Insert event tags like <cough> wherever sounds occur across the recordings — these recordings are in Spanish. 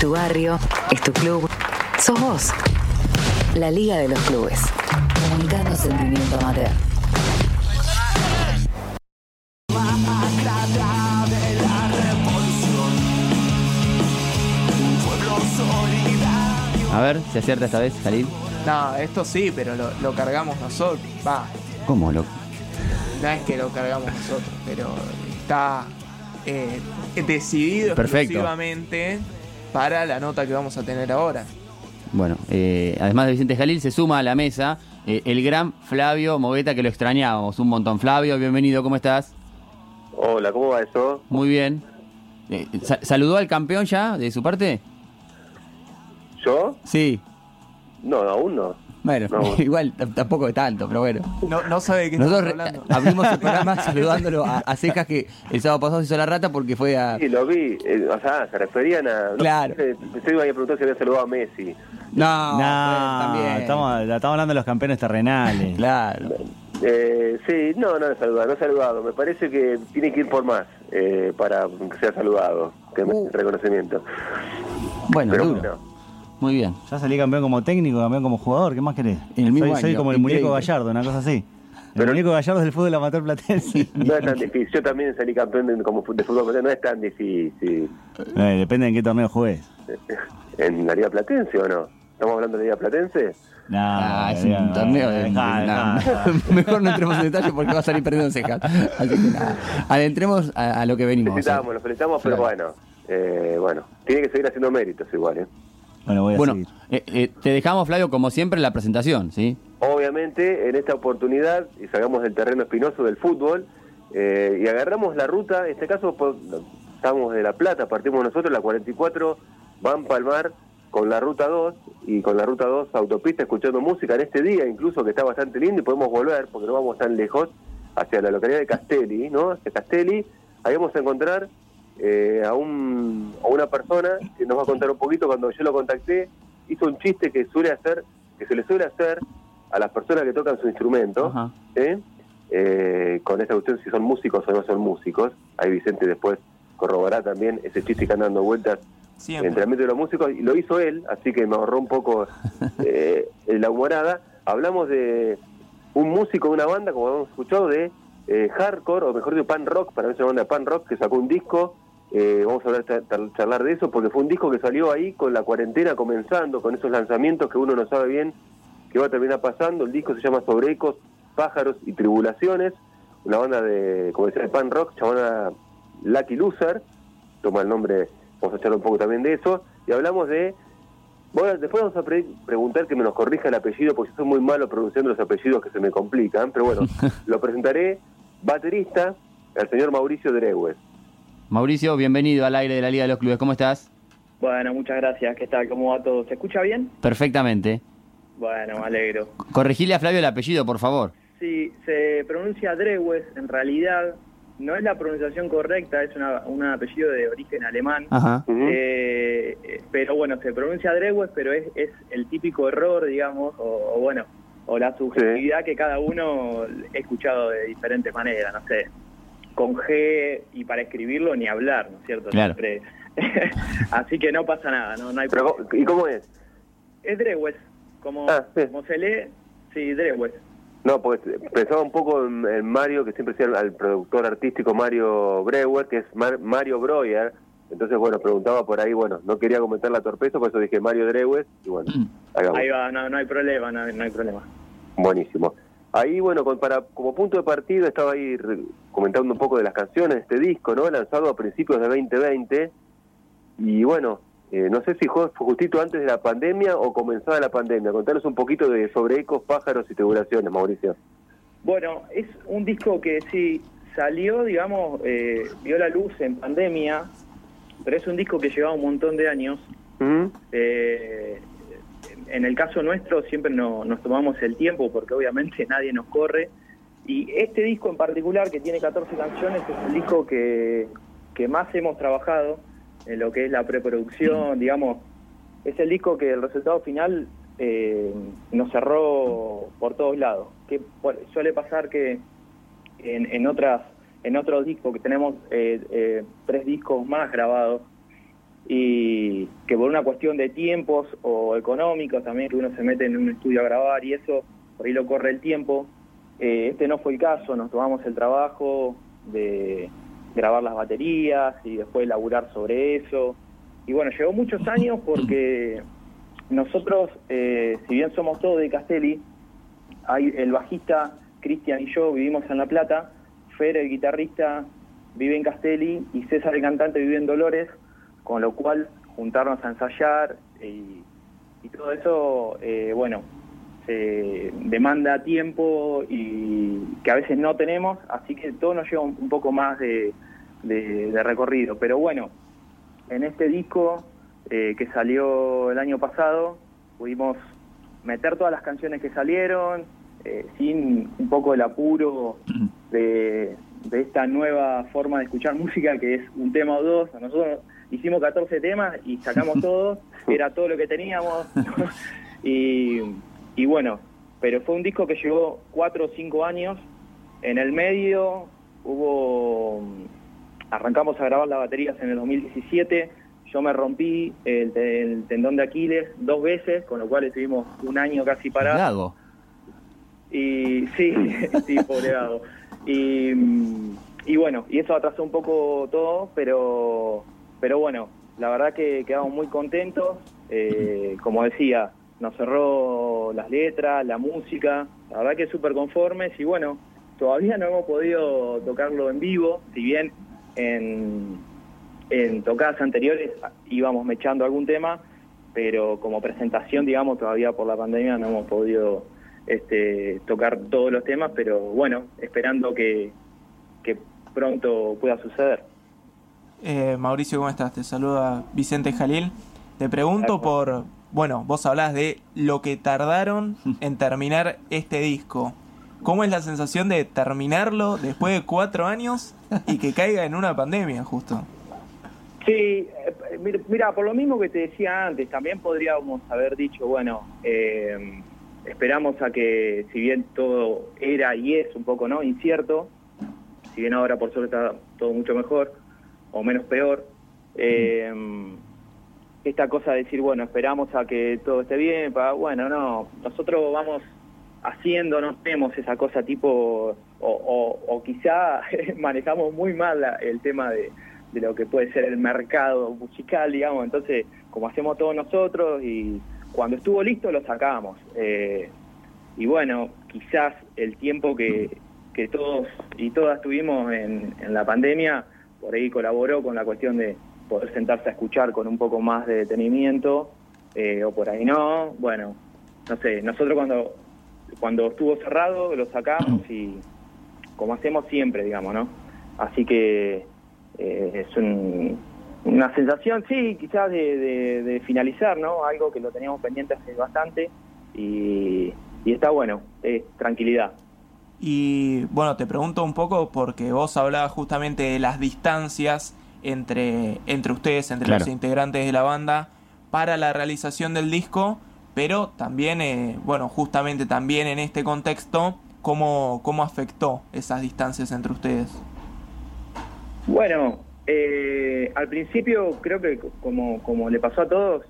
tu barrio, es tu club, sos vos. La Liga de los Clubes. Comunicando sentimiento amateur. A ver, ¿se acierta esta vez, Jalil? No, esto sí, pero lo, lo cargamos nosotros. Va, ¿Cómo lo.? no es que lo cargamos nosotros, pero está eh, decidido Perfecto. exclusivamente para la nota que vamos a tener ahora. Bueno, eh, además de Vicente Jalil, se suma a la mesa eh, el gran Flavio Mogueta, que lo extrañábamos un montón. Flavio, bienvenido, ¿cómo estás? Hola, ¿cómo va eso? Muy bien. Eh, sa- ¿Saludó al campeón ya, de su parte? ¿Yo? Sí. No, aún no. Bueno, No. <laughs> igual tampoco de tanto, pero bueno. No, no sabe de qué Nosotros hablando. abrimos el programa <laughs> saludándolo a, a Cejas, que el sábado pasado se hizo la rata porque fue a... Sí, lo vi. eh, o sea, se referían a... Claro. No, que iban a preguntar si había saludado a Messi. No, No, también. estamos, estamos hablando de los campeones terrenales. Claro. Eh, sí, no, no he saludado, no he saludado. Me parece que tiene que ir por más eh, para que sea saludado, que me Uh. reconocimiento. Bueno, Pero duro. Muy bien. Ya salí campeón como técnico, campeón como jugador, ¿qué más querés? En el mismo soy, soy como el increíble. muñeco Gallardo, una cosa así. El Pero- muñeco Gallardo es del fútbol amateur platense. no es tan difícil. Yo también salí campeón de, como de fútbol, pero no es tan difícil. Eh, depende en qué torneo juegues. <laughs> ¿En la Liga Platense o no? ¿Estamos hablando de Liga Platense? No, Ah, es no, un no, torneo de... dejá, no, dejá. <laughs> Mejor no entremos en detalle porque va a salir perdiendo cejas. Así que nada, adentremos a, a lo que venimos. Felicitamos, lo felicitamos, pero bueno, eh, bueno, tiene que seguir haciendo méritos igual, ¿eh? Bueno, voy a Bueno, seguir. eh, eh, te dejamos, Flavio, como siempre, la presentación, ¿sí? Obviamente, en esta oportunidad, y salgamos del terreno espinoso del fútbol, eh, y agarramos la ruta, en este caso estamos de La Plata, partimos nosotros, la 44, van Palmar con la ruta 2, y con la ruta 2 autopista, escuchando música en este día, incluso que está bastante lindo, y podemos volver, porque no vamos tan lejos, hacia la localidad de Castelli, ¿no? Hacia Castelli, ahí vamos a encontrar eh, a, un, a una persona que nos va a contar un poquito, cuando yo lo contacté, hizo un chiste que suele hacer, que se le suele hacer a las personas que tocan su instrumento. ¿eh? Eh, con esta cuestión si son músicos o no son músicos. Ahí Vicente después corroborará también ese chiste que anda dando vueltas Siempre. entre el medio de los músicos, y lo hizo él, así que me ahorró un poco <laughs> eh, la humorada. Hablamos de un músico de una banda, como hemos escuchado, de eh, hardcore, o mejor dicho, pan rock, para mí es una banda de pan rock, que sacó un disco. Eh, vamos a hablar, char- charlar de eso, porque fue un disco que salió ahí con la cuarentena comenzando, con esos lanzamientos que uno no sabe bien qué va a terminar pasando. El disco se llama Sobre Ecos, Pájaros y Tribulaciones, una banda de, como decía, de pan rock llamada Lucky Loser, toma el nombre, vamos a charlar un poco también de eso, y hablamos de, bueno, después vamos a pre- preguntar que me nos corrija el apellido, porque yo soy muy malo pronunciando los apellidos que se me complican, pero bueno, <laughs> lo presentaré, baterista, el señor Mauricio Dregues. Mauricio, bienvenido al aire de la Liga de los Clubes. ¿Cómo estás? Bueno, muchas gracias. ¿Qué tal? ¿Cómo va todo? ¿Se escucha bien? Perfectamente. Bueno, me alegro. Corregile a Flavio el apellido, por favor. Sí, se pronuncia Drewes, en realidad no es la pronunciación correcta, es una, un apellido de origen alemán. Ajá. Eh, eh, pero bueno, se pronuncia Drewes, pero es, es el típico error, digamos, o, o bueno, o la subjetividad que cada uno he escuchado de diferentes maneras, no sé, con G y para escribirlo ni hablar, ¿no es cierto? Claro. Siempre. <laughs> Así que no pasa nada, no, no hay Pero. ¿Y cómo es? Es Drewes, como, Ah, sí. como se lee, sí, Drewes. No, pues pensaba un poco en, en Mario, que siempre decía al productor artístico Mario Breuer, que es Mar- Mario Breuer. Entonces, bueno, preguntaba por ahí, bueno, no quería comentar la torpeza, por eso dije Mario Drewes, y bueno, ahí vamos. Ahí va, no, no hay problema, no, no hay problema. Buenísimo. Ahí, bueno, con- para, como punto de partida estaba ahí comentando un poco de las canciones de este disco, ¿no? Lanzado a principios de 2020. Y bueno, eh, no sé si fue justito antes de la pandemia o comenzada la pandemia. Contanos un poquito de sobre ecos, pájaros y tribulaciones, Mauricio. Bueno, es un disco que sí salió, digamos, eh, vio la luz en pandemia, pero es un disco que llevaba un montón de años. Ujú. Eh, en el caso nuestro siempre no- nos tomamos el tiempo porque obviamente <laughs> nadie nos corre. Y este disco en particular, que tiene 14 canciones, es el disco que, que más hemos trabajado en lo que es la preproducción, digamos. Es el disco que el resultado final eh, nos cerró por todos lados. Que por- suele pasar que en, en otras en otros discos que tenemos eh, eh, tres discos más grabados y que por una cuestión de tiempos o económicos también, que uno se mete en un estudio a grabar y eso, por ahí lo corre el tiempo. Eh, este no fue el caso, nos tomamos el trabajo de grabar las baterías y después laburar sobre eso. Y bueno, llevó muchos años porque nosotros, eh, si bien somos todos de Castelli, hay el bajista Cristian y yo vivimos en La Plata, Fer, el guitarrista, vive en Castelli y César, el cantante, vive en Dolores, con lo cual juntarnos a ensayar y, y todo eso, eh, bueno, se demanda tiempo y que a veces no tenemos, así que todo nos lleva un, un poco más de, de- de recorrido. Pero bueno, en este disco eh, que salió el año pasado, pudimos meter todas las canciones que salieron, eh, sin un poco el apuro de, de esta nueva forma de escuchar música, que es un tema o dos. Nosotros hicimos 14 temas y sacamos <laughs> todos, era todo lo que teníamos. <laughs> y, y bueno, pero fue un disco que llevó 4 o 5 años. En el medio hubo arrancamos a grabar las baterías en el 2017. Yo me rompí el, te- el tendón de Aquiles dos veces, con lo cual estuvimos un año casi parados. Y sí, <laughs> sí, pobre Gago. Y, y bueno, y eso atrasó un poco todo, pero, pero bueno, la verdad que quedamos muy contentos. Eh, como decía, nos cerró las letras, la música, la verdad que súper conformes y bueno, todavía no hemos podido tocarlo en vivo, si bien en, en tocadas anteriores íbamos mechando algún tema, pero como presentación, digamos, todavía por la pandemia no hemos podido este, tocar todos los temas, pero bueno, esperando que, que pronto pueda suceder. Eh, Mauricio, ¿cómo estás? Te saluda Vicente Jalil. Te pregunto por, bueno, vos hablás de lo que tardaron <laughs> en terminar este disco. ¿Cómo es la sensación de terminarlo después de cuatro años y que caiga en una pandemia, justo? Sí, eh, mira, mira, por lo mismo que te decía antes, también podríamos haber dicho, bueno, eh, esperamos a que, si bien todo era y es un poco no incierto, si bien ahora por suerte está todo mucho mejor o menos peor, eh, esta cosa de decir, bueno, esperamos a que todo esté bien, para, bueno, no, nosotros vamos haciendo, no tenemos esa cosa tipo, o, o- quizá <laughs> manejamos muy mal la- el tema de, de lo que puede ser el mercado musical, digamos, entonces, como hacemos todos nosotros y cuando estuvo listo lo sacamos. Eh, y bueno, quizás el tiempo que, que todos y todas tuvimos en, en la pandemia, por ahí colaboró con la cuestión de poder sentarse a escuchar con un poco más de detenimiento, eh, o por ahí no, bueno, no sé, nosotros cuando, cuando estuvo cerrado lo sacamos y como hacemos siempre, digamos, ¿no? Así que eh, es un- una sensación, sí, quizás de, finalizar, ¿no? Algo que lo teníamos pendiente hace bastante y, y está bueno, es tranquilidad. Y bueno, te pregunto un poco porque vos hablabas justamente de las distancias entre, entre ustedes, entre Claro. los integrantes de la banda, para la realización del disco, pero también, eh, bueno, justamente también en este contexto, ¿cómo, cómo afectó esas distancias entre ustedes? Bueno, eh, al principio creo que como, como le pasó a todos,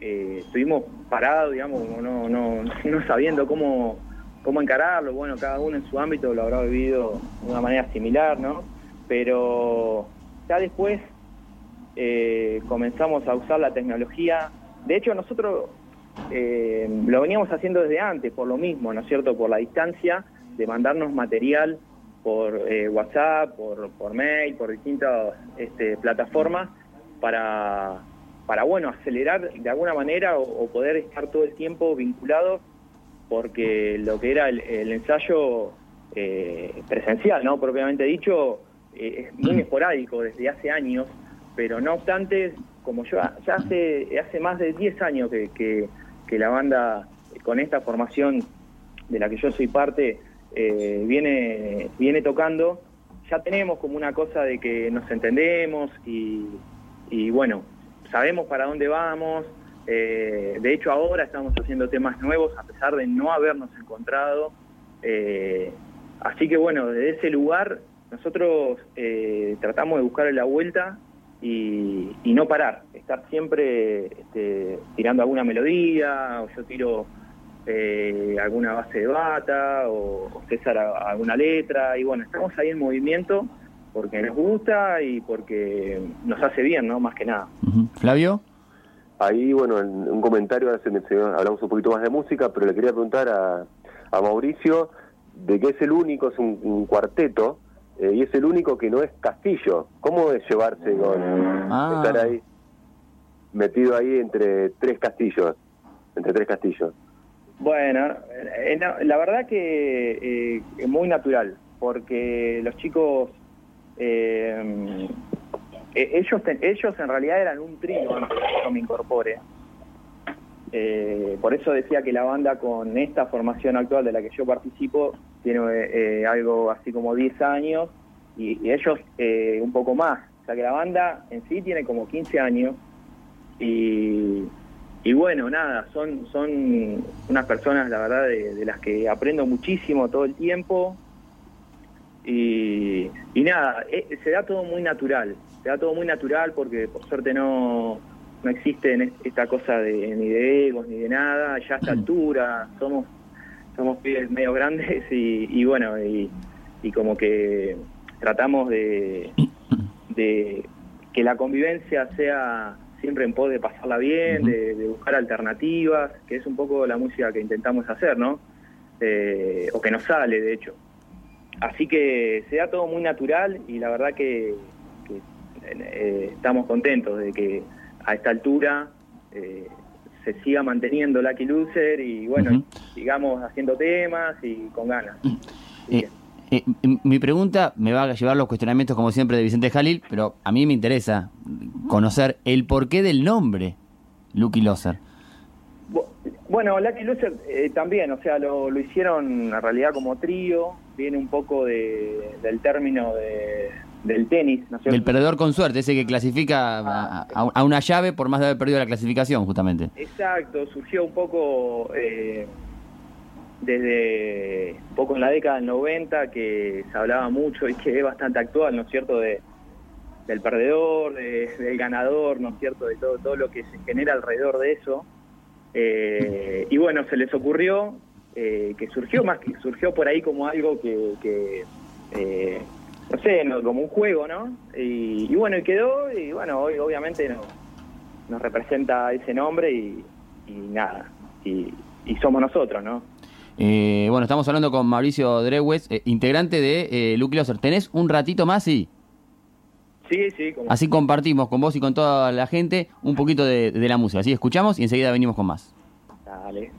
eh, estuvimos parados, digamos, como no, no, no sabiendo cómo, cómo encararlo. Bueno, cada uno en su ámbito lo habrá vivido de una manera similar, ¿no? Pero ya después eh, comenzamos a usar la tecnología. De hecho, nosotros eh, lo veníamos haciendo desde antes, por lo mismo, ¿no es cierto? Por la distancia de mandarnos material por eh, WhatsApp, por, por mail, por distintas este, plataformas para, para, bueno, acelerar de alguna manera o, poder estar todo el tiempo vinculados porque lo que era el, ensayo presencial, ¿no? Propiamente dicho, eh, es muy esporádico desde hace años, pero no obstante, como yo ya hace, hace más de 10 años que, que, la banda eh, con esta formación de la que yo soy parte eh, viene, viene tocando, ya tenemos como una cosa de que nos entendemos y, y bueno, sabemos para dónde vamos. De hecho, ahora estamos haciendo temas nuevos a pesar de no habernos encontrado. Así que bueno, desde ese lugar nosotros eh, tratamos de buscarle la vuelta y, y no parar. estar siempre este, tirando alguna melodía, o yo tiro eh, alguna base de bata, o, o César a- alguna letra, y bueno, estamos ahí en movimiento porque nos gusta y porque nos hace bien, ¿no? Más que nada. Flavio. Ahí, bueno, en un comentario ahora se mencionó- hablamos un poquito más de música, pero le quería preguntar a, a Mauricio de que es el único, es un, un cuarteto, eh, y es el único que no es Castillo. ¿Cómo es llevarse con Ah. estar ahí metido ahí entre tres castillos? Entre tres castillos. Bueno, eh, no, la verdad que eh, es muy natural, porque los chicos, eh, eh, ellos, te- ellos en realidad eran un trío antes de que yo me incorpore. Eh, por eso decía que la banda con esta formación actual de la que yo participo tiene eh, algo así como 10 años y, y ellos eh, un poco más. O sea que la banda en sí tiene como 15 años y, y bueno, nada, son, son unas personas, la verdad, de, de las que aprendo muchísimo todo el tiempo. Y, y nada, eh, se da todo muy natural, se da todo muy natural porque por suerte no, no existe esta cosa de, ni de egos ni de nada, ya a esta altura somos somos pibes medio grandes <laughs> y, y bueno, y, y como que tratamos de, de que la convivencia sea siempre en pos de pasarla bien, de, de buscar alternativas, que es un poco la música que intentamos hacer, ¿no? Eh, o que nos sale, de hecho. Así que se da todo muy natural y la verdad que, que, eh, estamos contentos de que a esta altura eh, se siga manteniendo Lucky Loser y bueno, Ujú. sigamos haciendo temas y con ganas. Así Eh, eh, mi pregunta me va a llevar los cuestionamientos como siempre de Vicente Jalil, pero a mí me interesa conocer el porqué del nombre Lucky Loser. Bu- Bueno, Lucky Loser eh, también, o sea, lo, lo hicieron en realidad como trío, viene un poco de, del término de, del tenis, ¿no? Del perdedor con suerte, ese que clasifica a, a- a una llave por más de haber perdido la clasificación, justamente. Exacto, surgió un poco eh, desde un poco en la década del 90 que se hablaba mucho y que es bastante actual, ¿no es cierto? De, del perdedor, de- del ganador, ¿no es cierto? De todo, todo lo que se genera alrededor de eso. Eh, y bueno, se les ocurrió eh, que surgió más que surgió por ahí como algo que, que, eh, no sé, no, como un juego, ¿no? Y, y bueno, y quedó, y bueno, hoy obviamente no, nos representa ese nombre y, y nada, y, y somos nosotros, ¿no? Eh, bueno, estamos hablando con Mauricio Drewes, eh, integrante de eh, Lucky Loser. ¿Tenés un ratito más? Sí. Sí, sí, como Así compartimos con vos y con toda la gente un poquito de, de la música. Así escuchamos y enseguida venimos con más. dale.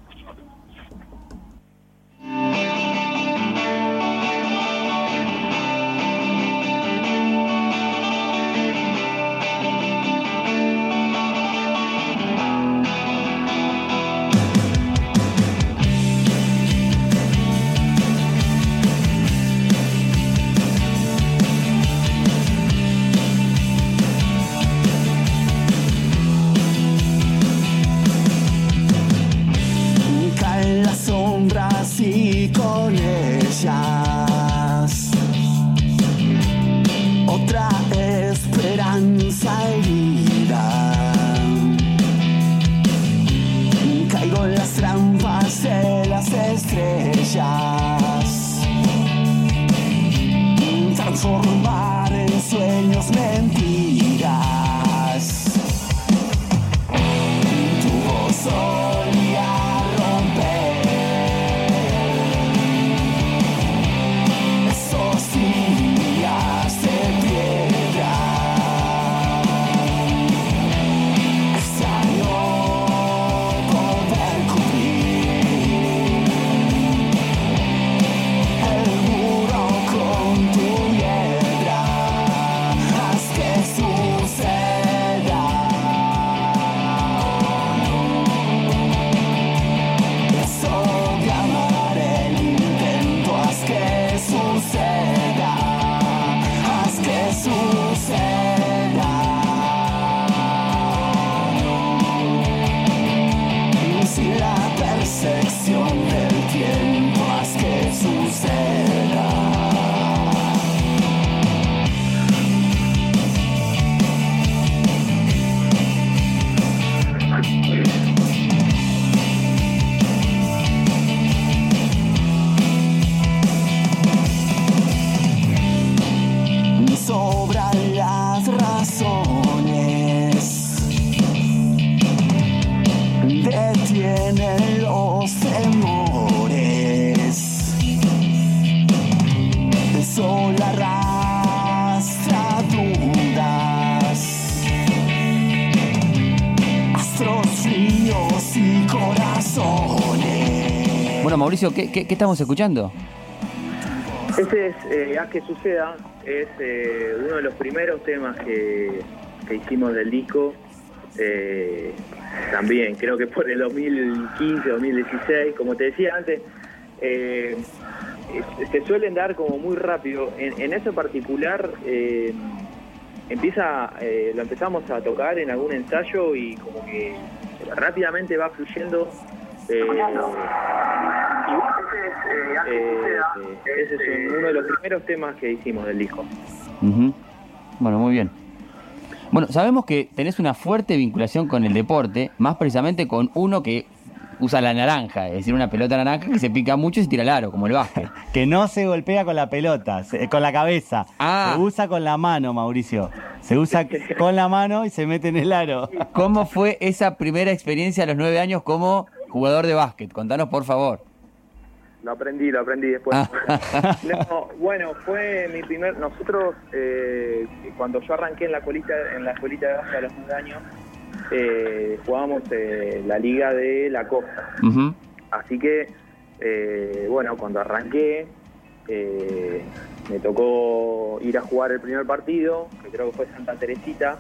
¿Qué, estamos escuchando? Ese es eh, Haz que suceda, es eh, uno de los primeros temas que, hicimos del disco. Eh, también, creo que por el 2015, 2016, como te decía antes, eh, se suelen dar como muy rápido. En, en eso en particular, empieza, lo empezamos a tocar en algún ensayo y como que rápidamente va fluyendo. Eh, ese es un- uno de los primeros temas que hicimos del disco. Ujú. Bueno, muy bien. Bueno, sabemos que tenés una fuerte vinculación con el deporte, más precisamente con uno que usa la naranja, es decir, una pelota naranja que se pica mucho y se tira al aro, como el básquet. <laughs> Que no se golpea con la pelota, se- con la cabeza. Ah. Se usa con la mano, Mauricio. Se usa <laughs> con la mano y se mete en el aro. ¿Cómo fue esa primera experiencia a los nueve años como jugador de básquet? Contanos, por favor. Lo aprendí, lo aprendí después. Ah. <laughs> No, bueno, fue mi primer. Nosotros, eh, cuando yo arranqué en la colita, en la escuelita de básquet a los nueve años, eh, jugábamos eh, la liga de la costa. Así que, eh, bueno, cuando arranqué, eh, me tocó ir a jugar el primer partido, que creo que fue Santa Teresita.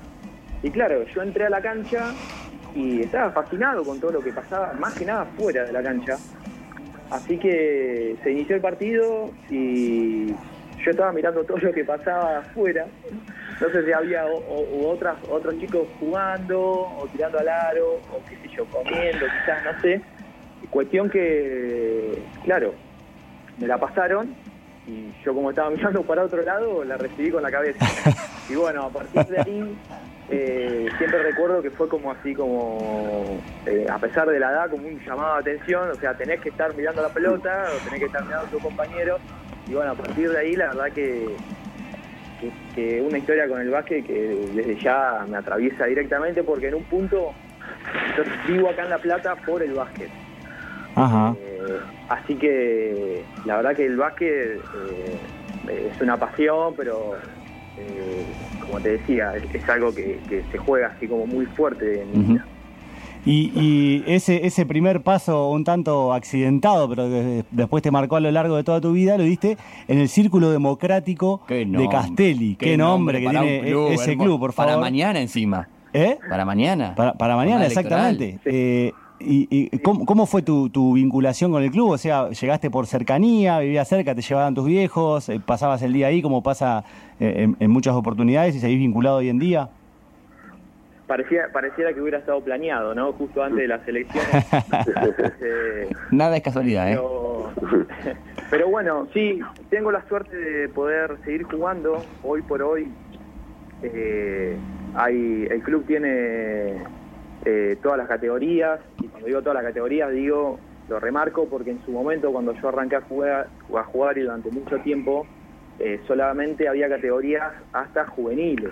Y claro, yo entré a la cancha y estaba fascinado con todo lo que pasaba, más que nada fuera de la cancha. Así que se inició el partido y yo estaba mirando todo lo que pasaba afuera. No sé si había otras, otros chicos jugando o tirando al aro o qué sé yo, comiendo, quizás, no sé. Cuestión que, claro, me la pasaron y yo como estaba <laughs> mirando para otro lado, la recibí con la cabeza. <laughs> Y bueno, a partir de ahí, <laughs> eh, siempre recuerdo que fue como así, como, eh, a pesar de la edad, como un llamado de atención, o sea, tenés que estar mirando la pelota o tenés que estar mirando a tu compañero. Y bueno, a partir de ahí, la verdad que, que, que una historia con el básquet que desde ya me atraviesa directamente porque en un punto yo vivo acá en La Plata por el básquet. Ajá. Eh, así que la verdad que el básquet es una pasión, pero eh, como te decía, es, es algo que, que se juega así como muy fuerte en mi Ujú. vida. Y, y ese, ese primer paso un tanto accidentado, pero que después te marcó a lo largo de toda tu vida, lo diste en el Círculo Democrático Qué de Castelli. Qué, nombre, que tiene club, ese club, por favor. Para mañana encima. ¿Eh? Para mañana. Para, para mañana, exactamente. Eh, ¿Y, y cómo, cómo fue tu, tu vinculación con el club? O sea, ¿llegaste por cercanía, vivías cerca, te llevaban tus viejos, eh, pasabas el día ahí como pasa eh, en, en muchas oportunidades y seguís vinculado hoy en día? Parecía, pareciera que hubiera estado planeado, ¿no? Justo antes de las elecciones. <laughs> Eh, Nada es casualidad, ¿eh? Pero, pero bueno, sí, tengo la suerte de poder seguir jugando. Hoy por hoy, eh, hay, el club tiene eh, todas las categorías, y cuando digo todas las categorías, digo, lo remarco porque en su momento, cuando yo arranqué a jugar, a jugar y durante mucho tiempo, eh, solamente había categorías hasta juveniles.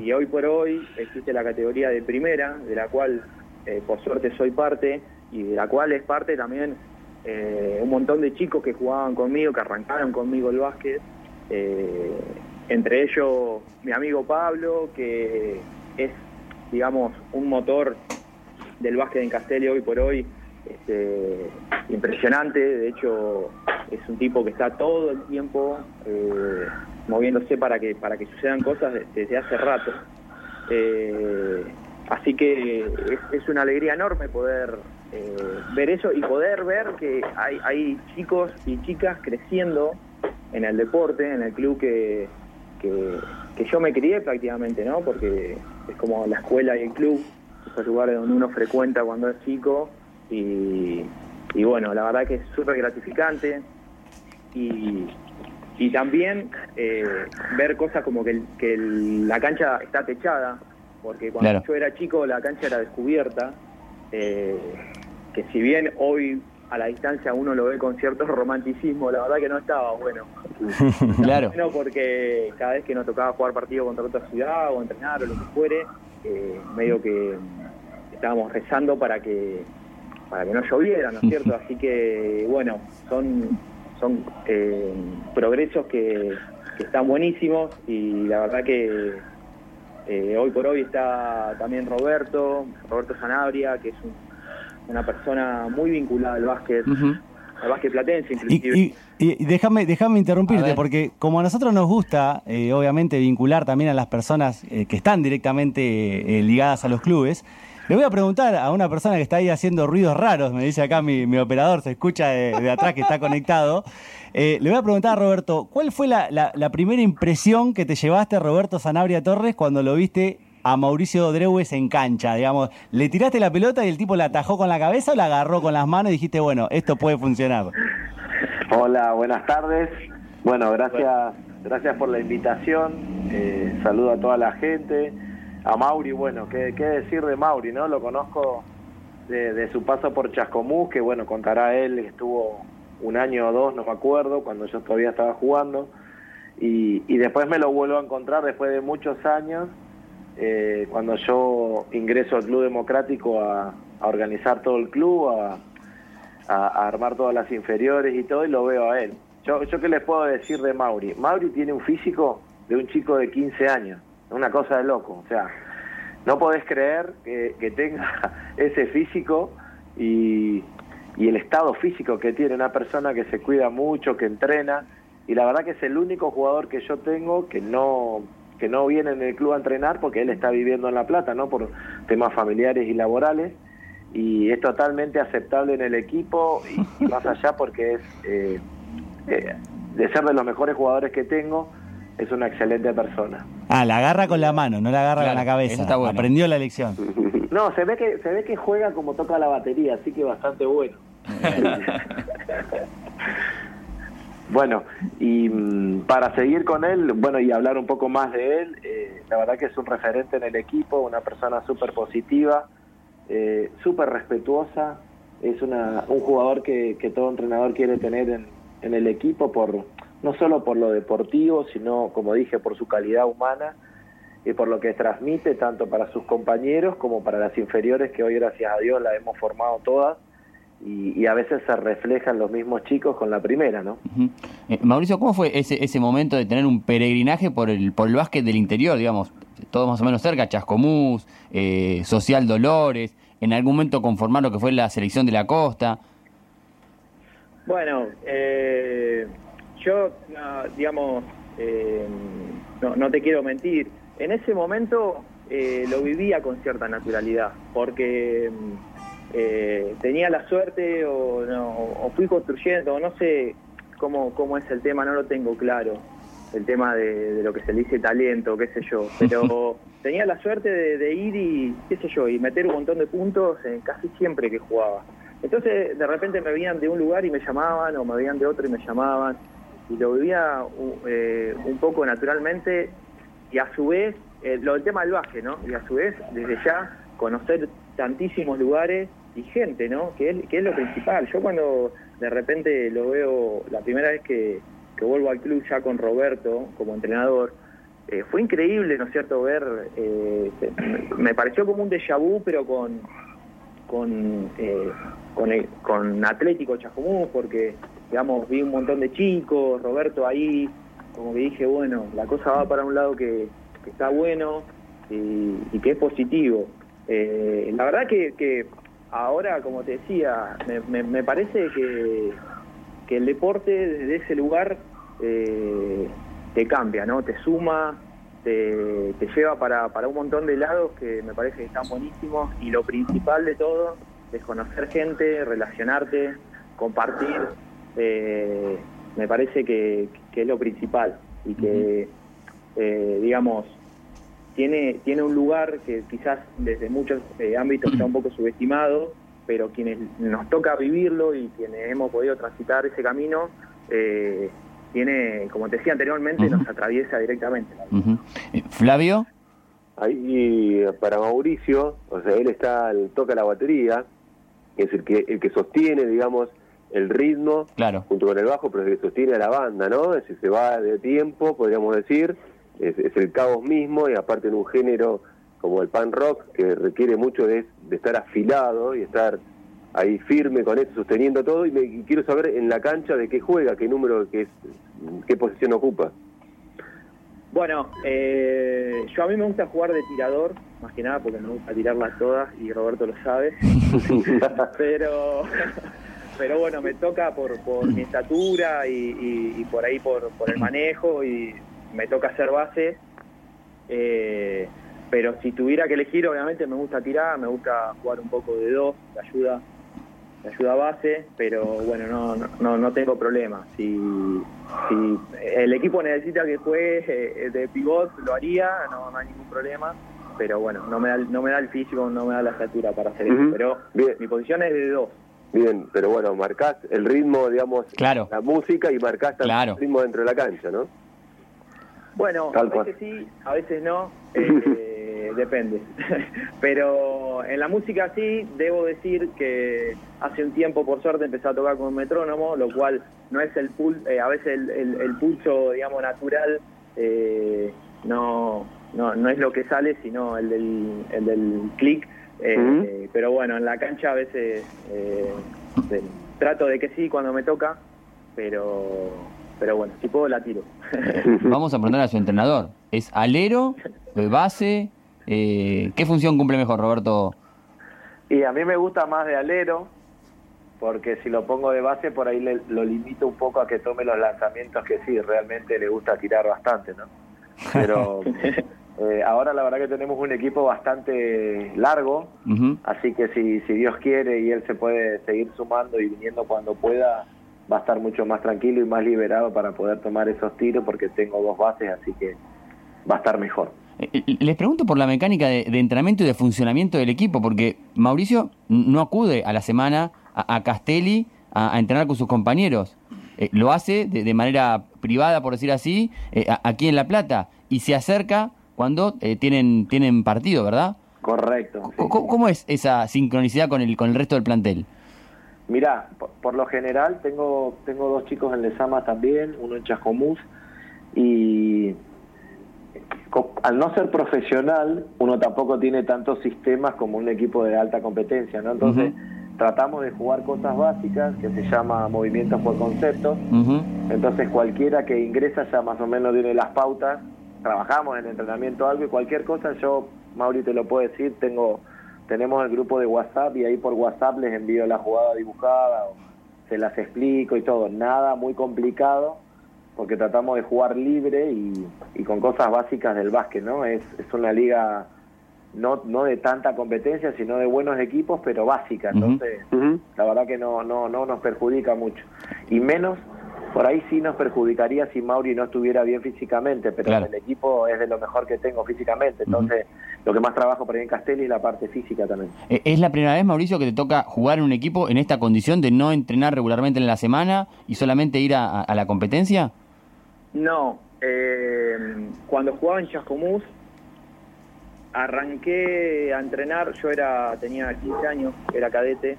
Y hoy por hoy existe la categoría de primera, de la cual eh, por suerte soy parte, y de la cual es parte también eh, un montón de chicos que jugaban conmigo, que arrancaron conmigo el básquet, eh, entre ellos mi amigo Pablo, que es, digamos, un motor del básquet en Castelli hoy por hoy, este, impresionante, de hecho es un tipo que está todo el tiempo eh, moviéndose para que para que sucedan cosas de- desde hace rato. Eh, así que es, es una alegría enorme poder eh, ver eso y poder ver que hay, hay chicos y chicas creciendo en el deporte, en el club que, que, que yo me crié prácticamente, ¿no? Porque es como la escuela y el club, esos lugares donde uno frecuenta cuando es chico y, y bueno, la verdad que es súper gratificante y, y también eh, ver cosas como que, el- que el- la cancha está techada, porque cuando Claro. yo era chico la cancha era descubierta, eh, que si bien hoy a la distancia uno lo ve con cierto romanticismo, la verdad que no estaba bueno. <laughs> Claro. Bueno, porque cada vez que nos tocaba jugar partido contra otra ciudad o entrenar o lo que fuere, eh, medio que estábamos rezando para que para que no lloviera, ¿no es <laughs> cierto? Así que, bueno, son, son eh, progresos que, que están buenísimos y la verdad que eh, hoy por hoy está también Roberto, Roberto Sanabria, que es un- una persona muy vinculada al básquet. Al básquet platense Y, inclusive. y- y déjame, déjame interrumpirte, porque como a nosotros nos gusta, eh, obviamente, vincular también a las personas eh, que están directamente eh, ligadas a los clubes, le voy a preguntar a una persona que está ahí haciendo ruidos raros, me dice acá mi, mi operador, se escucha de, de atrás que está conectado. Eh, le voy a preguntar a Roberto, ¿cuál fue la, la- la primera impresión que te llevaste, Roberto Sanabria Torres, cuando lo viste a Mauricio Drewes en cancha? Digamos, ¿le tiraste la pelota y el tipo la atajó con la cabeza o la agarró con las manos y dijiste, bueno, esto puede funcionar? Hola, buenas tardes. Bueno, gracias, gracias por la invitación. Eh, saludo a toda la gente. A Mauri, bueno, ¿qué, decir de Mauri, no? Lo conozco de, de su paso por Chascomús, que bueno, contará él, estuvo un año o dos, no me acuerdo, cuando yo todavía estaba jugando. Y, y después me lo vuelvo a encontrar después de muchos años, eh, cuando yo ingreso al Club Democrático a, organizar todo el club, a armar todas las inferiores y todo, y lo veo a él. Yo, yo qué les puedo decir de Mauri. Mauri tiene un físico de un chico de 15 años, una cosa de loco. O sea, no podés creer que, que tenga <laughs> ese físico y, y el estado físico que tiene una persona que se cuida mucho, que entrena. Y la verdad que es el único jugador que yo tengo que no que no viene en el club a entrenar porque él está viviendo en La Plata, ¿no? Por temas familiares y laborales y es totalmente aceptable en el equipo y, <laughs> más allá porque es eh, eh, de ser de los mejores jugadores que tengo es una excelente persona Ah, la agarra con la mano, no la agarra Claro, con la cabeza. está bueno. Aprendió la lección. <laughs> no se ve que se ve que juega como toca la batería así que bastante bueno <laughs> bueno y mm, para seguir con él bueno y hablar un poco más de él eh, la verdad que es un referente en el equipo una persona súper positiva eh, súper respetuosa, es una, un jugador que, todo entrenador quiere tener en, en el equipo, por no solo por lo deportivo, sino, como dije, por su calidad humana y por lo que transmite tanto para sus compañeros como para las inferiores, que hoy gracias a Dios la hemos formado todas, y, y a veces se reflejan los mismos chicos con la primera, ¿no? Eh, Mauricio, ¿cómo fue ese, ese momento de tener un peregrinaje por el, por el básquet del interior, digamos? Todo más o menos cerca, Chascomús, eh, Social Dolores, en algún momento conformar lo que fue la selección de la costa. Bueno, eh, yo, no, digamos, eh, no, no te quiero mentir, en ese momento eh, lo vivía con cierta naturalidad, porque mm, eh, tenía la suerte o, no, o fui construyendo, no sé cómo, cómo es el tema, no lo tengo claro, el tema de, de lo que se le dice talento, qué sé yo, <laughs> pero tenía la suerte de, de ir y, qué sé yo, y meter un montón de puntos en casi siempre que jugaba. Entonces, de repente me veían de un lugar y me llamaban, o me veían de otro y me llamaban, y lo vivía u- eh, un poco naturalmente, y a su vez, eh, lo del tema del baje, ¿no? Y a su vez, desde ya, conocer tantísimos lugares y gente, ¿no? Que es, lo principal. Yo cuando de repente lo veo, la primera vez que, que vuelvo al club ya con Roberto como entrenador, eh, fue increíble, ¿no es cierto?, ver, eh, se- me pareció como un déjà vu, pero con, con, eh, con, el- con Atlético Chascomús, porque, digamos, vi un montón de chicos, Roberto ahí, como que dije, bueno, la cosa va para un lado que, está bueno y, que es positivo. Eh, la verdad que ahora, como te decía, me, me- me parece que, que el deporte desde ese lugar eh, te cambia, ¿no? Te suma, te, te lleva para, para un montón de lados que me parece que están buenísimos. Y lo principal de todo es conocer gente, relacionarte, compartir, eh, me parece que, que es lo principal. Y que, eh, digamos, tiene, tiene un lugar que quizás desde muchos eh, ámbitos está un poco subestimado, pero quienes nos toca vivirlo y quienes hemos podido transitar ese camino, eh, tiene, como te decía anteriormente, nos atraviesa directamente. Ujú. Eh, Flavio, Ahí para Mauricio, o sea, él está, él toca la batería, es el que, el que sostiene, digamos, el ritmo claro. junto con el bajo, pero el que sostiene a la banda, ¿no? Si se va de tiempo, podríamos decir, es, es el caos mismo y aparte en un género como el pan rock que requiere mucho de, de estar afilado y estar ahí firme con eso, sosteniendo todo, y, me, y quiero saber en la cancha de qué juega, qué número, qué, es, qué posición ocupa. Bueno, eh, yo a mí me gusta jugar de tirador, más que nada porque me gusta tirarlas todas y Roberto lo sabe. <laughs> pero, <laughs> pero bueno, me toca por, por mi estatura y, y- y por ahí por, por el manejo y me toca hacer base. Eh, pero si tuviera que elegir, obviamente me gusta tirar, me gusta jugar un poco de dos, de ayuda, de ayuda base, pero bueno, no, no- no, no tengo problema. Si, si el equipo necesita que juegue eh, de pivot, lo haría, no, no hay ningún problema. Pero bueno, no me da, el- no me da el físico, no me da la estatura para hacer eso. Pero Bien. mi posición es de dos. Bien, pero bueno, marcás el ritmo, digamos, Claro. la música y marcás también Claro. el ritmo dentro de la cancha, ¿no? Bueno, Tal a veces sí, a veces no, eh, <laughs> depende. <laughs> Pero en la música sí, debo decir que hace un tiempo, por suerte, empecé a tocar con un metrónomo, lo cual no es el pul eh, a veces el, el- el pulso, digamos, natural, eh, no, no, no es lo que sale, sino el del, el del clic. eh, eh, pero bueno, en la cancha a veces trato de que sí cuando me toca, pero, pero bueno, si puedo la tiro. <laughs> Vamos a preguntar a su entrenador. ¿Es alero, eh, base? Eh, ¿Qué función cumple mejor, Roberto? Y a mí me gusta más de alero, porque si lo pongo de base, por ahí le- lo limito un poco a que tome los lanzamientos que sí, realmente le gusta tirar bastante, ¿no? Pero <laughs> eh, ahora la verdad que tenemos un equipo bastante largo, así que si, si Dios quiere y él se puede seguir sumando y viniendo cuando pueda, va a estar mucho más tranquilo y más liberado para poder tomar esos tiros, porque tengo dos bases, así que va a estar mejor. Eh, eh, Les pregunto por la mecánica de, de entrenamiento y de funcionamiento del equipo, porque Mauricio no acude a la semana a, a Castelli a, a entrenar con sus compañeros. Eh, lo hace de, de manera privada, por decir así, eh, a- aquí en La Plata, y se acerca cuando eh, tienen, tienen partido, ¿verdad? Correcto. sí. ¿Cómo, cómo es esa sincronicidad con el, con el resto del plantel? Mirá, por, por lo general tengo tengo dos chicos en Lesama también, uno en Chascomús y al no ser profesional uno tampoco tiene tantos sistemas como un equipo de alta competencia, ¿no? Entonces tratamos de jugar cosas básicas que se llama movimientos por conceptos, Ujú. entonces cualquiera que ingresa ya más o menos tiene las pautas, trabajamos en entrenamiento algo y cualquier cosa yo, Mauri te lo puedo decir, tengo tenemos el grupo de WhatsApp y ahí por WhatsApp les envío la jugada dibujada o se las explico y todo, nada muy complicado porque tratamos de jugar libre y, y con cosas básicas del básquet, ¿no? Es, es una liga no, no de tanta competencia, sino de buenos equipos, pero básica, entonces la verdad que no, no, no nos perjudica mucho. Y menos, por ahí sí nos perjudicaría si Mauri no estuviera bien físicamente, pero Claro. el equipo es de lo mejor que tengo físicamente. Entonces, lo que más trabajo por ahí en Castelli es la parte física también. Eh, ¿Es la primera vez, Mauricio, que te toca jugar en un equipo en esta condición de no entrenar regularmente en la semana y solamente ir a, a- a la competencia? No, eh, cuando jugaba en Chascomús, arranqué a entrenar, yo era tenía 15 años, era cadete,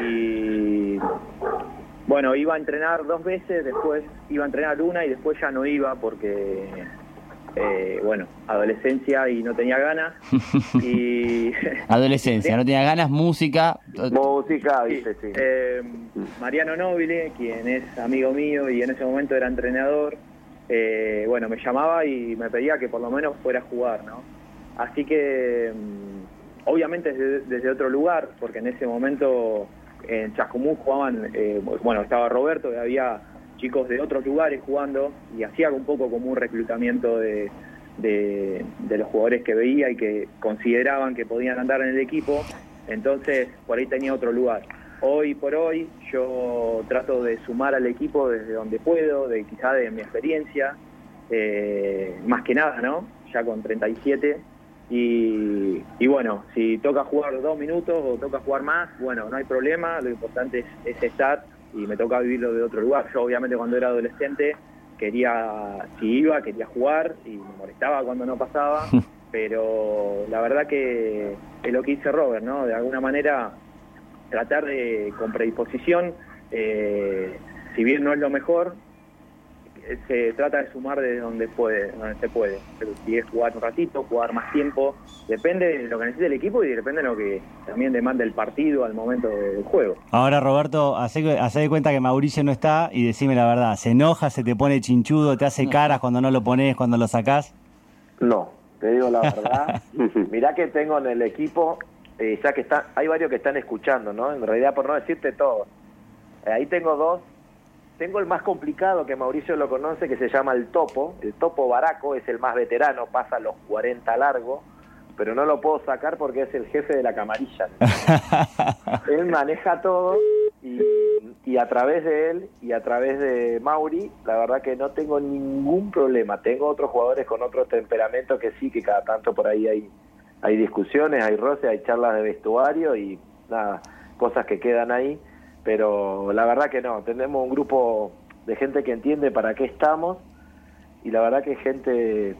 y bueno, iba a entrenar dos veces, después iba a entrenar una y después ya no iba porque, eh, bueno, adolescencia y no tenía ganas. <laughs> y Adolescencia, no tenía ganas, música. Música, viste, sí. eh, Mariano Nobile, quien es amigo mío y en ese momento era entrenador, eh, bueno, me llamaba y me pedía que por lo menos fuera a jugar, ¿no? Así que, mm, obviamente desde, desde otro lugar, porque en ese momento en Chascomús jugaban, eh, bueno, estaba Roberto, y había chicos de otros lugares jugando y hacía un poco como un reclutamiento de, de, de los jugadores que veía y que consideraban que podían andar en el equipo, entonces por ahí tenía otro lugar. Hoy por hoy yo trato de sumar al equipo desde donde puedo, de quizá de mi experiencia, eh, más que nada, ¿no? Ya con 37. Y, y bueno, si toca jugar dos minutos o toca jugar más, bueno, no hay problema, lo importante es, es estar y me toca vivirlo de otro lugar. Yo obviamente cuando era adolescente quería, si iba, quería jugar y me molestaba cuando no pasaba, <laughs> pero la verdad que es lo que dice Robert, ¿no? De alguna manera tratar de, con predisposición, eh, si bien no es lo mejor, se trata de sumar desde donde puede, donde se puede. Pero si es jugar un ratito, jugar más tiempo, depende de lo que necesite el equipo y depende de lo que también demanda el partido al momento del juego. Ahora, Roberto, hace, hace de cuenta que Mauricio no está y decime la verdad. ¿Se enoja, se te pone chinchudo, te hace caras cuando no lo pones, cuando lo sacás? No, te digo la <laughs> verdad. Mirá que tengo en el equipo, eh, ya que está, hay varios que están escuchando, ¿no? En realidad, por no decirte todo. Eh, ahí tengo dos. Tengo el más complicado que Mauricio lo conoce, que se llama el Topo. El Topo Baraco es el más veterano, pasa los 40 largo, pero no lo puedo sacar porque es el jefe de la camarilla. <laughs> él maneja todo y, y a través de él y a través de Mauri, la verdad que no tengo ningún problema. Tengo otros jugadores con otro temperamento que sí, que cada tanto por ahí hay, hay discusiones, hay roces, hay charlas de vestuario y nada, cosas que quedan ahí. Pero la verdad que no, tenemos un grupo de gente que entiende para qué estamos y la verdad que gente,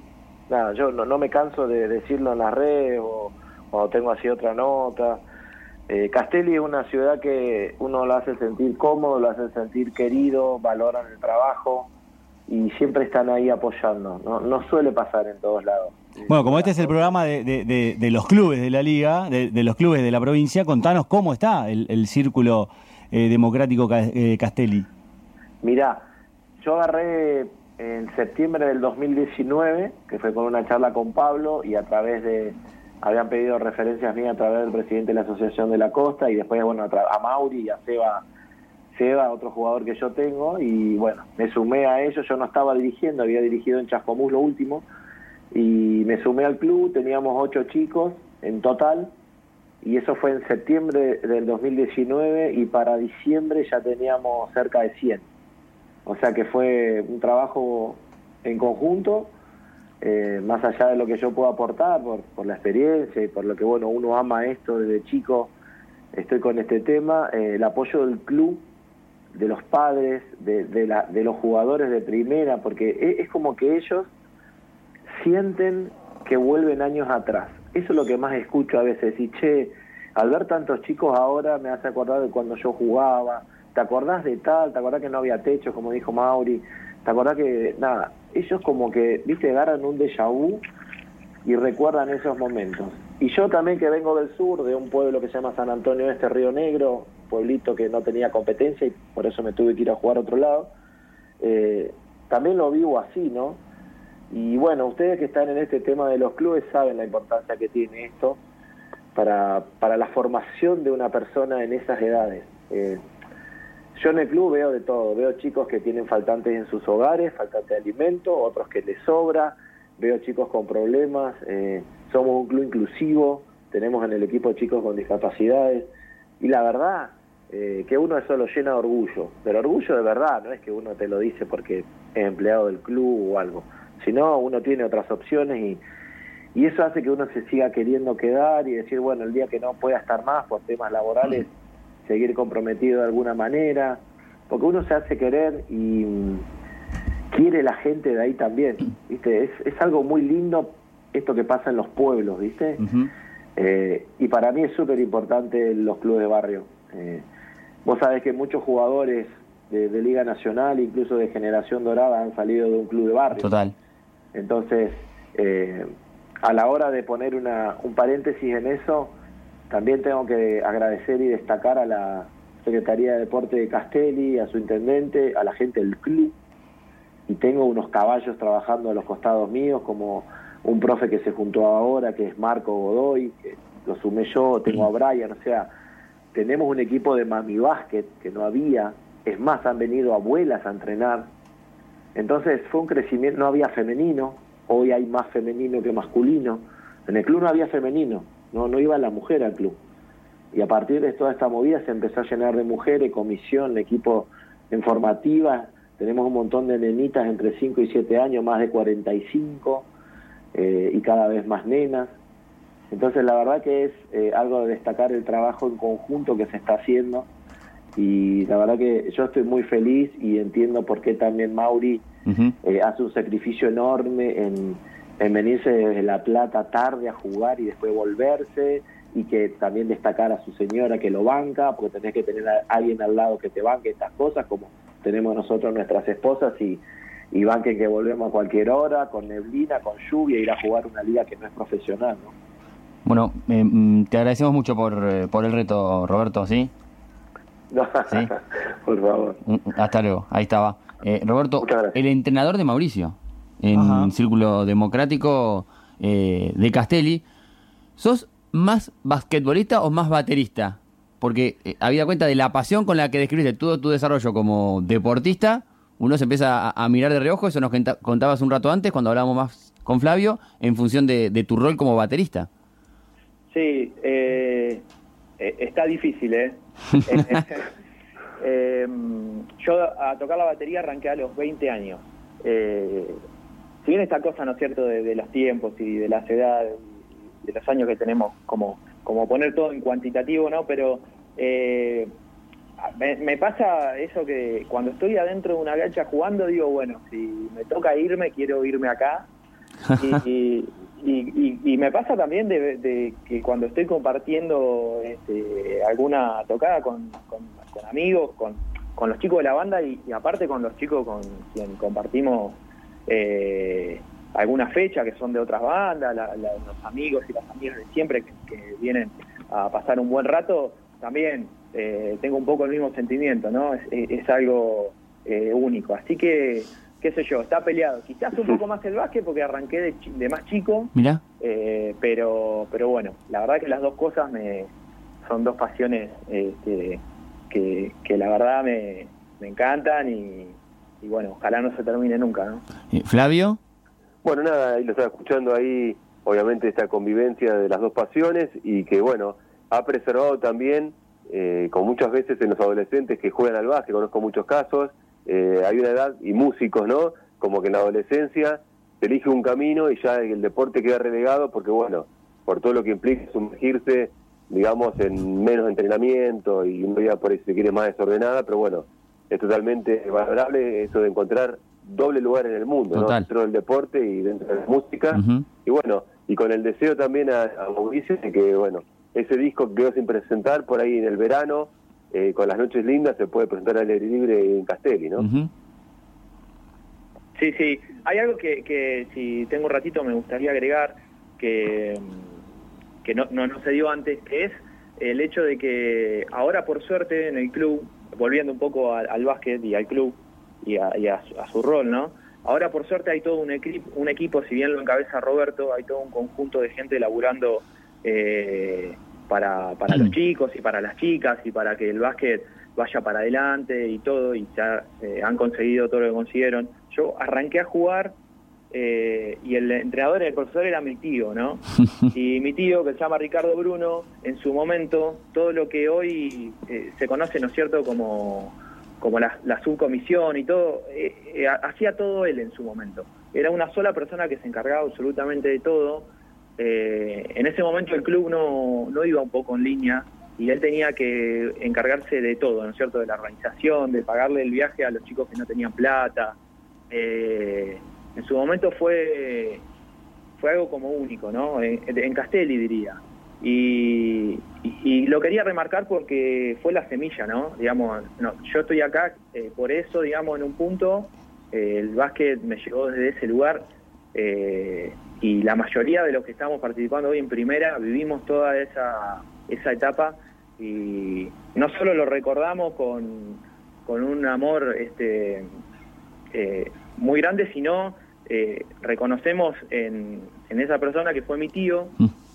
nada, yo no, no me canso de decirlo en las redes o cuando tengo así otra nota. Eh, Castelli es una ciudad que uno lo hace sentir cómodo, lo hace sentir querido, valoran el trabajo y siempre están ahí apoyando. No, no suele pasar en todos lados. Bueno, como este es el programa de, de- de- de los clubes de la liga, de, los clubes de la provincia, contanos cómo está el, el círculo eh, democrático eh, Castelli. Mirá, yo agarré en septiembre del 2019, que fue con una charla con Pablo y a través de, habían pedido referencias mías a través del presidente de la Asociación de la Costa y después, bueno, a, a Mauri y a Seba, Seba, otro jugador que yo tengo, y bueno, me sumé a ellos, yo no estaba dirigiendo, había dirigido en Chascomús lo último, y me sumé al club, teníamos ocho chicos en total, y eso fue en septiembre del 2019 y para diciembre ya teníamos cerca de 100. O sea que fue un trabajo en conjunto, eh, más allá de lo que yo puedo aportar por, por la experiencia y por lo que bueno uno ama esto desde chico, estoy con este tema, eh, el apoyo del club, de los padres, de, de, la- de los jugadores de primera, porque e- es como que ellos sienten que vuelven años atrás. Eso es lo que más escucho a veces. Y che, al ver tantos chicos ahora me hace acordar de cuando yo jugaba. ¿Te acordás de tal? ¿Te acordás que no había techo, como dijo Mauri? ¿Te acordás que, nada, ellos como que, viste, agarran un déjà vu y recuerdan esos momentos. Y yo también que vengo del sur, de un pueblo que se llama San Antonio Este Río Negro, pueblito que no tenía competencia y por eso me tuve que ir a jugar a otro lado, eh, también lo vivo así, ¿no? Y bueno, ustedes que están en este tema de los clubes saben la importancia que tiene esto para, para la formación de una persona en esas edades. Eh, yo en el club veo de todo, veo chicos que tienen faltantes en sus hogares, faltantes de alimento, otros que les sobra, veo chicos con problemas, eh, somos un club inclusivo, tenemos en el equipo chicos con discapacidades. Y la verdad eh, que uno eso lo llena de orgullo, pero orgullo de verdad, no es que uno te lo dice porque es empleado del club o algo, sino uno tiene otras opciones y, y eso hace que uno se siga queriendo quedar y decir, bueno, el día que no pueda estar más por temas laborales, seguir comprometido de alguna manera, porque uno se hace querer y mm, quiere la gente de ahí también, ¿viste? Es, es algo muy lindo esto que pasa en los pueblos, ¿viste? Eh, y para mí es súper importante los clubes de barrio. Eh, vos sabés que muchos jugadores de, de Liga Nacional, incluso de Generación Dorada, han salido de un club de barrio. Total. Entonces, eh, a la hora de poner una, un paréntesis en eso, también tengo que agradecer y destacar a la Secretaría de Deporte de Castelli, a su intendente, a la gente del club. Y tengo unos caballos trabajando a los costados míos, como un profe que se juntó ahora, que es Marco Godoy, que lo sumé yo, tengo a Brian, o sea, tenemos un equipo de mami básquet que no había, es más, han venido abuelas a entrenar. Entonces fue un crecimiento, no había femenino, hoy hay más femenino que masculino. En el club no había femenino, no, no iba la mujer al club. Y a partir de toda esta movida se empezó a llenar de mujeres, comisión, equipo en formativa. Tenemos un montón de nenitas entre 5 y 7 años, más de 45, eh, y cada vez más nenas. Entonces la verdad que es eh, algo de destacar el trabajo en conjunto que se está haciendo y la verdad que yo estoy muy feliz y entiendo por qué también Mauri eh, hace un sacrificio enorme en, en venirse desde La Plata tarde a jugar y después volverse y que también destacar a su señora que lo banca, porque tenés que tener a alguien al lado que te banque estas cosas, como tenemos nosotros nuestras esposas y, y banquen que volvemos a cualquier hora, con neblina, con lluvia, ir a jugar una liga que no es profesional, ¿no? Bueno, eh, mm, te agradecemos mucho por, eh, por el reto, Roberto, ¿sí? ¿Sí? <laughs> por favor. Mm, Hasta luego, ahí estaba. Eh, Roberto, el entrenador de Mauricio, en Ajá. Círculo Democrático eh, de Castelli. ¿Sos más basquetbolista o más baterista? Porque eh, habida cuenta de la pasión con la que describiste todo tu desarrollo como deportista, uno se empieza a, a mirar de reojo, eso nos conta- contabas un rato antes cuando hablábamos más con Flavio, en función de, de tu rol como baterista. Sí, eh, eh, está difícil, ¿eh? <laughs> Eh, yo a tocar la batería arranqué a los 20 años. Eh, si bien esta cosa, ¿no es cierto?, de, de los tiempos y de las edades, de los años que tenemos, como, como poner todo en cuantitativo, ¿no? Pero eh, me, me pasa eso que cuando estoy adentro de una cancha jugando, digo, bueno, si me toca irme, quiero irme acá. <laughs> Y, y, y- y me pasa también de, de que cuando estoy compartiendo este, alguna tocada con, con- con amigos, con, con los chicos de la banda y, y aparte con los chicos con quien compartimos eh, alguna fecha que son de otras bandas, la- la- los amigos y las amigas de siempre que, que vienen a pasar un buen rato, también eh, tengo un poco el mismo sentimiento, ¿no? Es, es- es algo eh, único. Así que, qué sé yo, está peleado. Quizás un <laughs> poco más el básquet porque arranqué de, de más chico, Mirá. eh, pero, pero bueno, la verdad que las dos cosas me son dos pasiones este, que, que la verdad me, me encantan y, y bueno, ojalá no se termine nunca, ¿no? Eh, Flavio. Bueno, nada, ahí lo estaba escuchando ahí, obviamente esta convivencia de las dos pasiones y que, bueno, ha preservado también, eh, como muchas veces en los adolescentes que juegan al básquet, conozco muchos casos, eh, hay una edad, y músicos, ¿no? Como que en la adolescencia se elige un camino y ya el deporte queda relegado porque, bueno, por todo lo que implica sumergirse, digamos, en menos entrenamiento y una vida por ahí se quiere más desordenada, pero bueno, es totalmente valorable eso de encontrar doble lugar en el mundo, ¿no? Dentro del deporte y dentro de la música. Y bueno, y con el deseo también a, a Mauricio de que, bueno, ese disco que quedó sin presentar por ahí en el verano, eh, con las noches lindas, se puede presentar al aire libre en Castelli, ¿no? Sí, sí. Hay algo que, que si tengo un ratito me gustaría agregar que, que no, no, no se dio antes, que es el hecho de que ahora por suerte en el club, volviendo un poco al, al básquet y al club y, a, y a su rol, ¿no? Ahora por suerte hay todo un, equipo, un equipo, si bien lo encabeza Roberto, hay todo un conjunto de gente laburando eh, para, para los chicos y para las chicas y para que el básquet vaya para adelante y todo, y ya eh, han conseguido todo lo que consiguieron. Yo arranqué a jugar eh, y el entrenador, el profesor era mi tío, ¿no? <laughs> Y mi tío, que se llama Ricardo Bruno, en su momento, todo lo que hoy eh, se conoce, ¿no es cierto?, como, como la, la subcomisión y todo, eh, eh, hacía todo él en su momento. Era una sola persona que se encargaba absolutamente de todo. Eh, en ese momento el club no, no iba un poco en línea y él tenía que encargarse de todo, ¿no es cierto?, de la organización, de pagarle el viaje a los chicos que no tenían plata. Eh, en su momento fue fue algo como único, ¿no? En, en Castelli diría. Y, lo quería remarcar porque fue la semilla, ¿no? Digamos, no, yo estoy acá eh, por eso, digamos, en un punto, eh, el básquet me llegó desde ese lugar y la mayoría de los que estamos participando hoy en primera vivimos toda esa, esa etapa y no solo lo recordamos con, con un amor este, eh, muy grande, sino eh, reconocemos en, en esa persona que fue mi tío,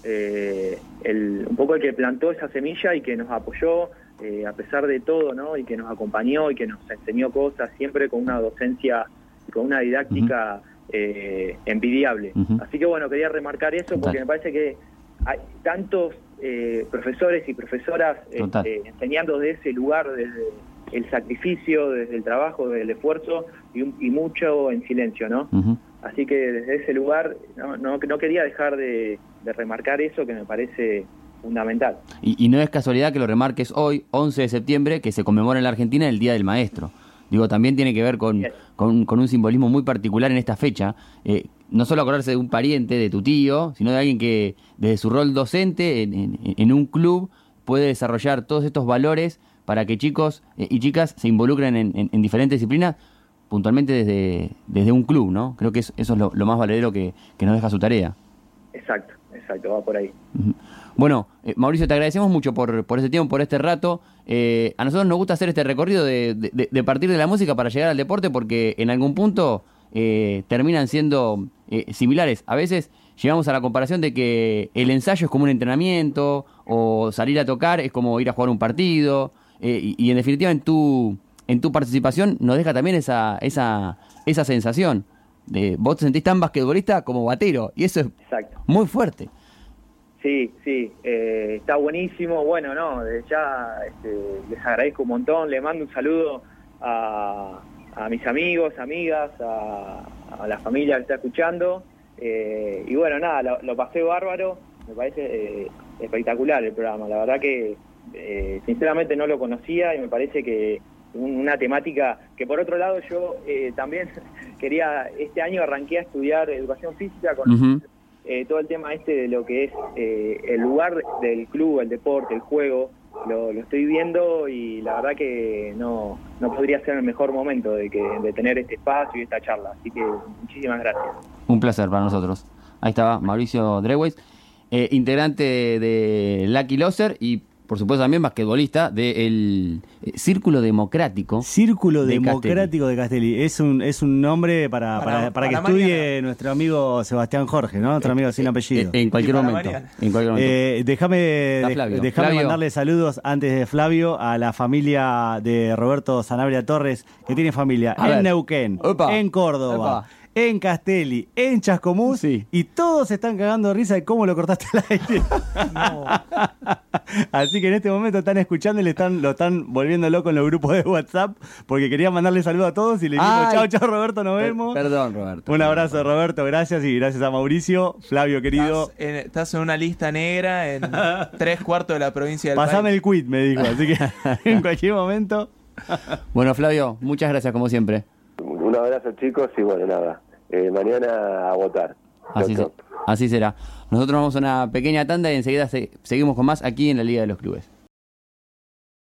eh, el, un poco el que plantó esa semilla y que nos apoyó eh, a pesar de todo, ¿no? Y que nos acompañó y que nos enseñó cosas, siempre con una docencia, con una didáctica eh, envidiable. Así que bueno, quería remarcar eso porque Total. me parece que hay tantos eh, profesores y profesoras eh, eh, enseñando de ese lugar, desde el sacrificio, desde el trabajo, desde el esfuerzo y, un- y mucho en silencio, ¿no? Así que desde ese lugar no, no, no quería dejar de, de remarcar eso que me parece fundamental. Y, y no es casualidad que lo remarques hoy, 11 de septiembre, que se conmemora en la Argentina el Día del Maestro. Digo, también tiene que ver con, con, con un simbolismo muy particular en esta fecha. Eh, no solo acordarse de un pariente, de tu tío, sino de alguien que desde su rol docente en, en- en un club puede desarrollar todos estos valores para que chicos eh, y chicas se involucren en, en- en diferentes disciplinas puntualmente desde, desde un club, ¿no? Creo que es- eso es lo, lo más valedero que, que nos deja su tarea. Exacto, exacto, va por ahí. Bueno, eh, Mauricio, te agradecemos mucho por, por este tiempo, por este rato. Eh, a nosotros nos gusta hacer este recorrido de, de- partir de la música para llegar al deporte porque en algún punto eh, terminan siendo eh, similares. A veces llegamos a la comparación de que el ensayo es como un entrenamiento o salir a tocar es como ir a jugar un partido. y, y en definitiva en tu, en tu participación nos deja también esa, esa, esa sensación. De, vos te sentís tan basquetbolista como batero y eso es Exacto. muy fuerte. Sí, sí, eh, está buenísimo. Bueno, no, desde ya este, les agradezco un montón. Le mando un saludo a, a mis amigos, amigas, a, a la familia que está escuchando. Eh, y bueno, nada, lo, lo pasé bárbaro. Me parece eh, espectacular el programa. La verdad que eh, sinceramente no lo conocía y me parece que una temática que por otro lado yo eh, también <laughs> quería, este año arranqué a estudiar educación física con eh, todo el tema este de lo que es eh, el lugar del club, el deporte, el juego, lo, lo estoy viendo y la verdad que no, no podría ser el mejor momento de, que, de tener este espacio y esta charla. Así que muchísimas gracias. Un placer para nosotros. Ahí estaba Mauricio Dreweis, eh, integrante de Lucky Loser y por supuesto también basquetbolista del eh, Círculo Democrático. Círculo de Democrático de Castelli. Es un, es un nombre para, Para- para, para que para estudie nuestro amigo Sebastián Jorge, ¿no? Nuestro amigo sin apellido. Eh, en cualquier momento. Mariana. En cualquier momento. Eh, déjame déjame mandarle saludos antes de Flavio a la familia de Roberto Sanabria Torres, que tiene familia A en ver. Neuquén, Opa. en Córdoba, Opa. En Castelli, en Chascomús, Sí. y todos se están cagando de risa de cómo lo cortaste al aire. <laughs> Así que en este momento están escuchando y le están, lo están volviendo loco en los grupos de WhatsApp, porque quería mandarle saludos a todos y le Ay. chao, chao Roberto, nos Per- vemos. Perdón, Roberto. Un abrazo Roberto, gracias y gracias a Mauricio, Flavio querido. Estás en, estás en una lista negra en <laughs> tres cuartos de la provincia del Pasame país. el quit, me dijo, así que <laughs> en cualquier momento. Bueno, Flavio, muchas gracias como siempre. Un abrazo chicos y bueno, nada, eh, mañana a votar. Así, se- así será. Nosotros vamos a una pequeña tanda y enseguida se- seguimos con más aquí en la Liga de los Clubes.